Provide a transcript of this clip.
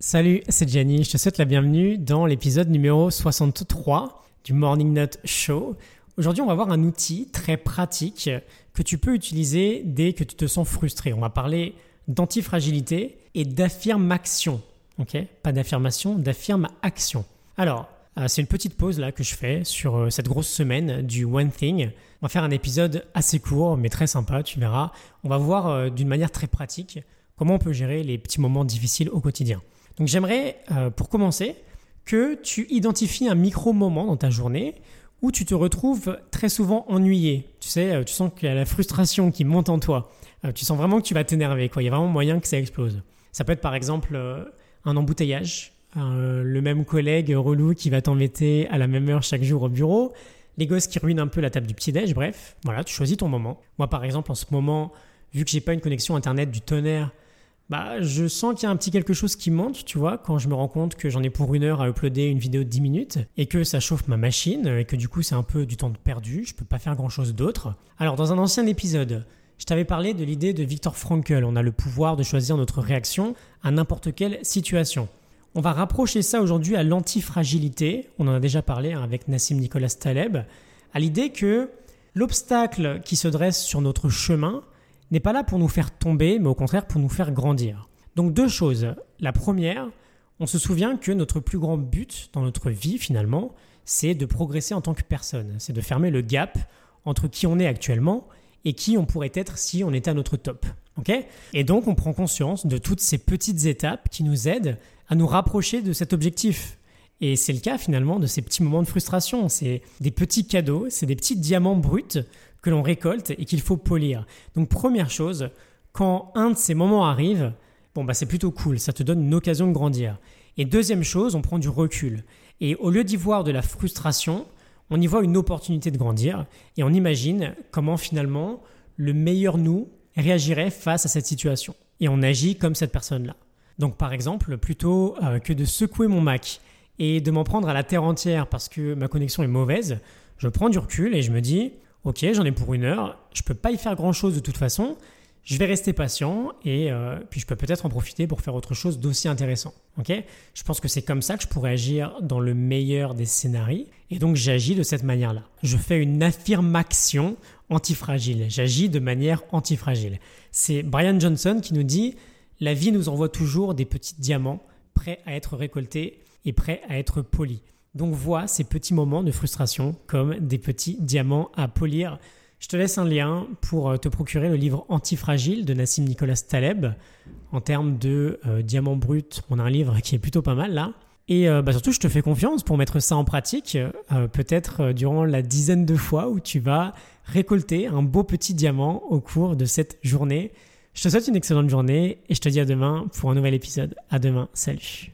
Salut, c'est Gianni, je te souhaite la bienvenue dans l'épisode numéro 63 du Morning Note Show. Aujourd'hui, on va voir un outil très pratique que tu peux utiliser dès que tu te sens frustré. On va parler d'antifragilité et d'affirmation. Ok? Pas d'affirmation, d'affirme-action. Alors, euh, c'est une petite pause là que je fais sur euh, cette grosse semaine du One Thing. On va faire un épisode assez court mais très sympa, tu verras. On va voir euh, d'une manière très pratique comment on peut gérer les petits moments difficiles au quotidien. Donc j'aimerais, euh, pour commencer, que tu identifies un micro-moment dans ta journée où tu te retrouves très souvent ennuyé. Tu sais, euh, tu sens qu'il y a la frustration qui monte en toi. Euh, tu sens vraiment que tu vas t'énerver. Il y a vraiment moyen que ça explose. Ça peut être par exemple un embouteillage, le même collègue relou qui va t'embêter à la même heure chaque jour au bureau, les gosses qui ruinent un peu la table du petit-déj, bref, voilà, tu choisis ton moment. Moi par exemple en ce moment, vu que j'ai pas une connexion internet du tonnerre, bah, je sens qu'il y a un petit quelque chose qui monte, tu vois, quand je me rends compte que j'en ai pour une heure à uploader une vidéo de 10 minutes et que ça chauffe ma machine et que du coup c'est un peu du temps perdu, je peux pas faire grand chose d'autre. Alors, dans un ancien épisode, je t'avais parlé de l'idée de Viktor Frankl, on a le pouvoir de choisir notre réaction à n'importe quelle situation. On va rapprocher ça aujourd'hui à l'antifragilité, on en a déjà parlé hein, avec Nassim Nicolas Taleb, à l'idée que l'obstacle qui se dresse sur notre chemin, n'est pas là pour nous faire tomber, mais au contraire pour nous faire grandir. Donc deux choses. La première, on se souvient que notre plus grand but dans notre vie finalement, c'est de progresser en tant que personne, c'est de fermer le gap entre qui on est actuellement et qui on pourrait être si on était à notre top. et donc on prend conscience de toutes ces petites étapes qui nous aident à nous rapprocher de cet objectif. Et c'est le cas finalement de ces petits moments de frustration. C'est des petits cadeaux, c'est des petits diamants bruts que l'on récolte et qu'il faut polir. Donc première chose, quand un de ces moments arrive, bon bah c'est plutôt cool, ça te donne une occasion de grandir. Et deuxième chose, on prend du recul. Et au lieu d'y voir de la frustration, on y voit une opportunité de grandir et on imagine comment finalement le meilleur nous réagirait face à cette situation. Et on agit comme cette personne-là. Donc par exemple, plutôt euh, que de secouer mon Mac et de m'en prendre à la terre entière parce que ma connexion est mauvaise, je prends du recul et je me dis, ok, j'en ai pour une heure, je peux pas y faire grand chose de toute façon, je vais rester patient et euh, puis je peux peut-être en profiter pour faire autre chose d'aussi intéressant. Ok? Je pense que c'est comme ça que je pourrais agir dans le meilleur des scénarios et donc j'agis de cette manière-là. Je fais une affirmation antifragile. J'agis de manière antifragile. C'est Brian Johnson qui nous dit la vie nous envoie toujours des petits diamants prêts à être récoltés et prêts à être polis. Donc vois ces petits moments de frustration comme des petits diamants à polir. Je te laisse un lien pour euh, te procurer le livre Antifragile de Nassim Nicolas Taleb. En termes de euh, diamants bruts, on a un livre qui est plutôt pas mal là. Et euh, bah, surtout, je te fais confiance pour mettre ça en pratique, peut-être durant la dizaine de fois où tu vas récolter un beau petit diamant au cours de cette journée. Je te souhaite une excellente journée et je te dis à demain pour un nouvel épisode. À demain, salut.